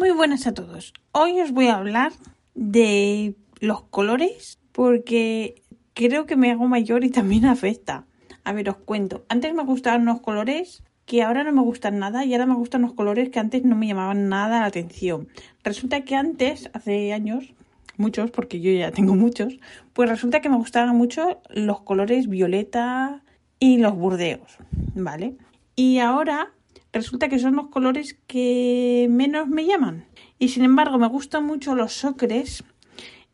Muy buenas a todos. Hoy os voy a hablar de los colores porque creo que me hago mayor y también afecta. A ver, os cuento. Antes me gustaban unos colores que ahora no me gustan nada y ahora me gustan los colores que antes no me llamaban nada la atención. Resulta que antes, hace años, muchos, porque yo ya tengo muchos, pues resulta que me gustaban mucho los colores violeta y los burdeos, ¿vale? Y ahora resulta que son los colores que menos me llaman. Y sin embargo, me gustan mucho los ocres.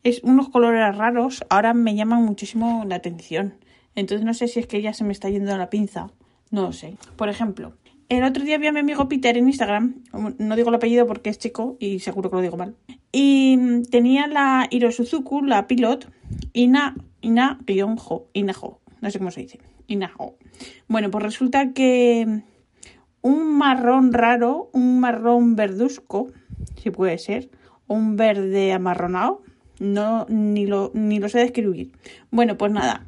Es unos colores raros, ahora me llaman muchísimo la atención. Entonces no sé si es que ya se me está yendo la pinza. No lo sé. Por ejemplo, el otro día vi a mi amigo Peter en Instagram. No digo el apellido porque es chico y seguro que lo digo mal. Y tenía la Hirosuzuku, la Pilot, Ina, Ina, jo, Inajo. No sé cómo se dice. Inajo. Bueno, pues resulta que un marrón raro, un marrón verduzco, si puede ser, un verde amarronado, no, ni lo, ni lo sé describir. Bueno, pues nada,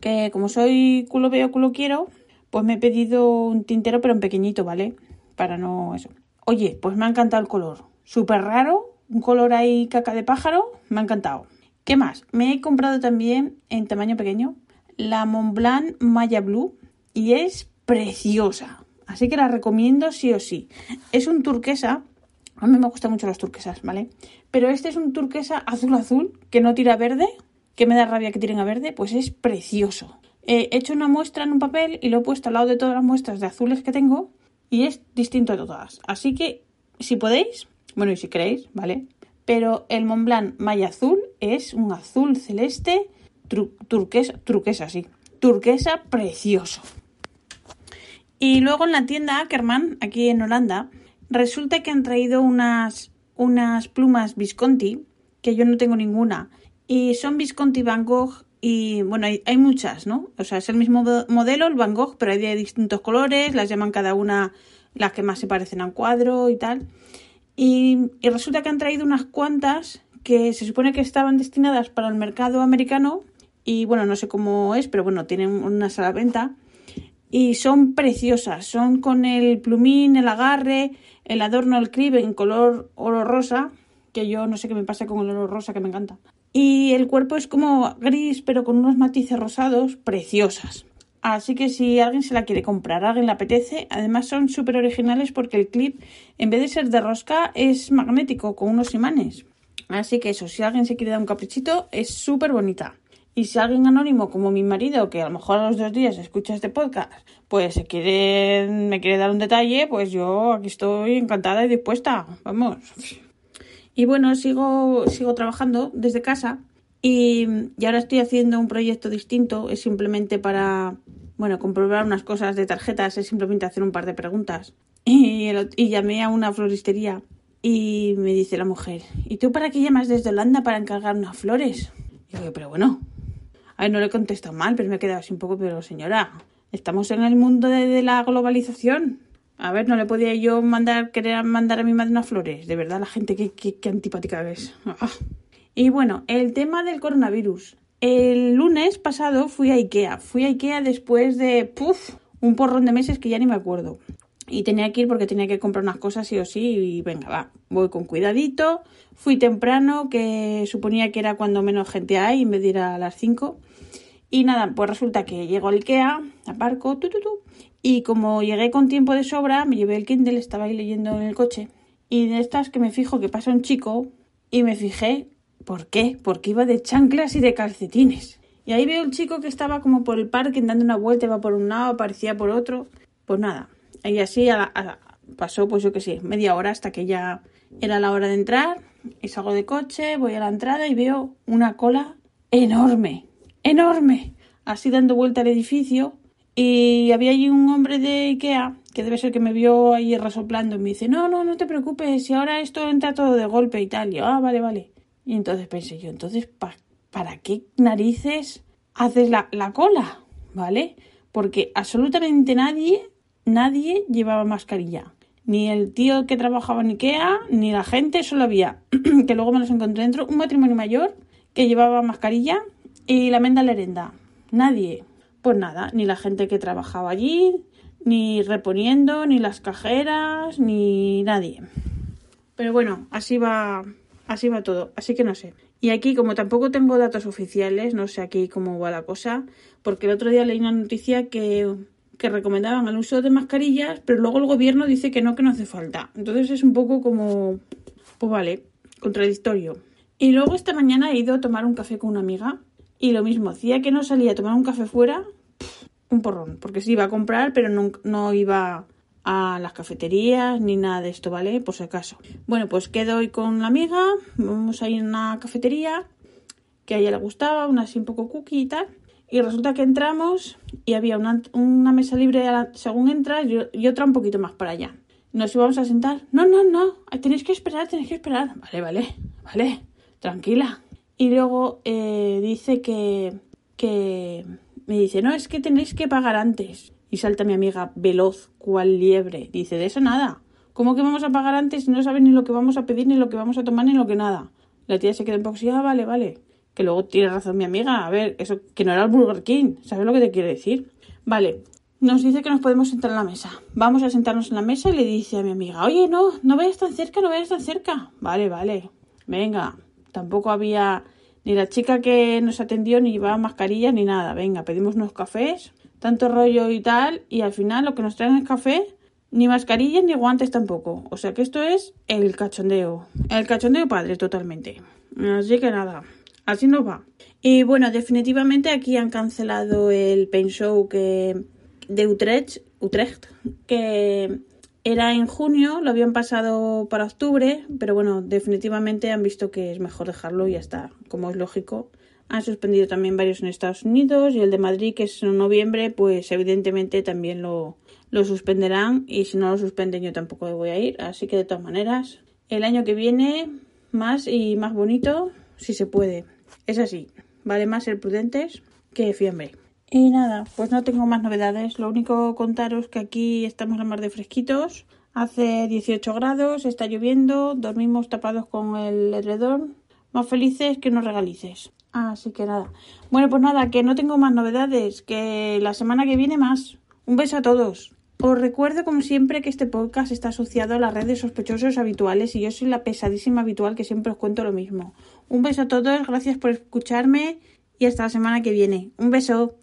que como soy culo veo, culo quiero, pues me he pedido un tintero, pero en pequeñito, ¿vale? Para no eso. Oye, pues me ha encantado el color. Súper raro, un color ahí caca de pájaro, me ha encantado. ¿Qué más? Me he comprado también en tamaño pequeño la Montblanc Maya Blue y es preciosa. Así que la recomiendo sí o sí. Es un turquesa. A mí me gustan mucho los turquesas, ¿vale? Pero este es un turquesa azul azul que no tira verde, que me da rabia que tiren a verde, pues es precioso. he hecho una muestra en un papel y lo he puesto al lado de todas las muestras de azules que tengo y es distinto de todas. Así que si podéis, bueno, y si queréis, ¿vale? Pero el Montblanc Maya Azul es un azul celeste turquesa, turquesa, sí, turquesa precioso. Y luego en la tienda Ackerman, aquí en Holanda, resulta que han traído unas, unas plumas Visconti, que yo no tengo ninguna. Y son Visconti Van Gogh y bueno, hay, hay, muchas, ¿no? O sea, es el mismo modelo, el Van Gogh, pero hay de distintos colores, las llaman cada una las que más se parecen a un cuadro y tal. Y, y resulta que han traído unas cuantas que se supone que estaban destinadas para el mercado americano y bueno, no sé cómo es, pero bueno, tienen una sala venta y son preciosas. Son con el plumín, el agarre, el adorno, el clip en color oro rosa, que yo no sé qué me pasa con el oro rosa, que me encanta. Y el cuerpo es como gris, pero con unos matices rosados, preciosas. Así que si alguien se la quiere comprar, alguien le apetece, además son súper originales porque el clip, en vez de ser de rosca, es magnético con unos imanes. Así que eso, si alguien se quiere dar un caprichito, es súper bonita. Y si alguien anónimo como mi marido, que a lo mejor a los dos días escucha este podcast, pues se quiere, me quiere dar un detalle, pues yo aquí estoy encantada y dispuesta. Vamos. Y bueno, sigo, sigo trabajando desde casa y, y ahora estoy haciendo un proyecto distinto. Es simplemente para, bueno, comprobar unas cosas de tarjetas, es simplemente hacer un par de preguntas. Y, y llamé a una floristería y me dice la mujer, ¿y tú para qué llamas desde Holanda para encargar unas flores? Y yo, pero bueno, Ay, no le he contestado mal, pero me he quedado así un poco, pero señora, estamos en el mundo de, la globalización. A ver, no le podía yo mandar, querer mandar a mi madre unas flores. De verdad, la gente, qué, qué, antipática es. Ah. Y bueno, el tema del coronavirus. El lunes pasado fui a Ikea. Fui a Ikea después de, un porrón de meses que ya ni me acuerdo. Y tenía que ir porque tenía que comprar unas cosas sí o sí. Y venga, va, voy con cuidadito. Fui temprano, que suponía que era cuando menos gente hay, en vez de ir a las 5. Y nada, pues resulta que llego al Ikea, aparco, tu, tu, tu, y como llegué con tiempo de sobra, me llevé el Kindle, estaba ahí leyendo en el coche. Y de estas que me fijo que pasa un chico, y me fijé, ¿por qué? Porque iba de chanclas y de calcetines. Y ahí veo el chico que estaba como por el parque dando una vuelta, iba por un lado, aparecía por otro. Pues nada, y así pasó, pues yo qué sé, media hora hasta que ya era la hora de entrar. Y salgo de coche, voy a la entrada y veo una cola enorme enorme, así dando vuelta al edificio. Y había allí un hombre de Ikea, que debe ser que me vio ahí resoplando, y me dice, no, no, no te preocupes, si ahora esto entra todo de golpe y tal. Y yo, ah, vale, vale. Y entonces pensé yo, entonces, ¿para qué narices haces la, la cola? ¿Vale? Porque absolutamente nadie, nadie llevaba mascarilla. Ni el tío que trabajaba en Ikea, ni la gente, solo había, que luego me los encontré dentro, un matrimonio mayor que llevaba mascarilla y la menda lerenda, nadie. Pues nada, ni la gente que trabajaba allí, ni reponiendo, ni las cajeras, ni nadie. Pero bueno, así va, así va todo. Así que no sé. Y aquí, como tampoco tengo datos oficiales, no sé aquí cómo va la cosa, porque el otro día leí una noticia que, que recomendaban el uso de mascarillas, pero luego el gobierno dice que no, que no hace falta. Entonces es un poco como, pues vale, contradictorio. Y luego esta mañana he ido a tomar un café con una amiga y lo mismo, hacía que no salía a tomar un café fuera, un porrón, porque sí iba a comprar, pero no, no iba a las cafeterías ni nada de esto, ¿vale? Por si acaso. Bueno, pues quedo hoy con la amiga, vamos a ir a una cafetería que a ella le gustaba, una así un poco cookie y tal. Y resulta que entramos y había una, una mesa libre según entras y, otra un poquito más para allá. Nos íbamos a sentar. No, no, no, tenéis que esperar, tenéis que esperar. Vale, vale, vale, tranquila. Y luego eh, dice que, que me dice, no, es que tenéis que pagar antes. Y salta mi amiga veloz, cual liebre. Dice, de eso nada. ¿Cómo que vamos a pagar antes si no sabes ni lo que vamos a pedir, ni lo que vamos a tomar, ni lo que nada? La tía se queda un poco así, ah, vale, vale. Que luego tiene razón mi amiga. A ver, eso que no era el Burger King. ¿Sabes lo que te quiere decir? Vale. Nos dice que nos podemos sentar en la mesa. Vamos a sentarnos en la mesa y le dice a mi amiga, oye, no, no vayas tan cerca, no vayas tan cerca. Vale, vale. Venga. Tampoco había ni la chica que nos atendió ni llevaba mascarilla ni nada. Venga, pedimos unos cafés, tanto rollo y tal, y al final lo que nos traen es café, ni mascarillas ni guantes tampoco. O sea que esto es el cachondeo. El cachondeo padre totalmente. Así que nada, así nos va. Y bueno, definitivamente aquí han cancelado el Paint Show que, de Utrecht, Utrecht, que era en junio, lo habían pasado para octubre, pero bueno, definitivamente han visto que es mejor dejarlo y ya está, como es lógico. Han suspendido también varios en Estados Unidos y el de Madrid, que es en noviembre, pues evidentemente también lo, lo suspenderán y si no lo suspenden yo tampoco voy a ir. Así que de todas maneras, el año que viene más y más bonito, si se puede. Es así, vale más ser prudentes que fiambre. Y nada, pues no tengo más novedades. Lo único contaros que aquí estamos la mar de fresquitos. Hace 18 grados, está lloviendo, dormimos tapados con el edredón. Más felices que unos regalices. Así que nada. Bueno, pues nada, que no tengo más novedades. Que la semana que viene más. Un beso a todos. Os recuerdo, como siempre, que este podcast está asociado a las redes sospechosos habituales y yo soy la pesadísima habitual que siempre os cuento lo mismo. Un beso a todos, gracias por escucharme y hasta la semana que viene. Un beso.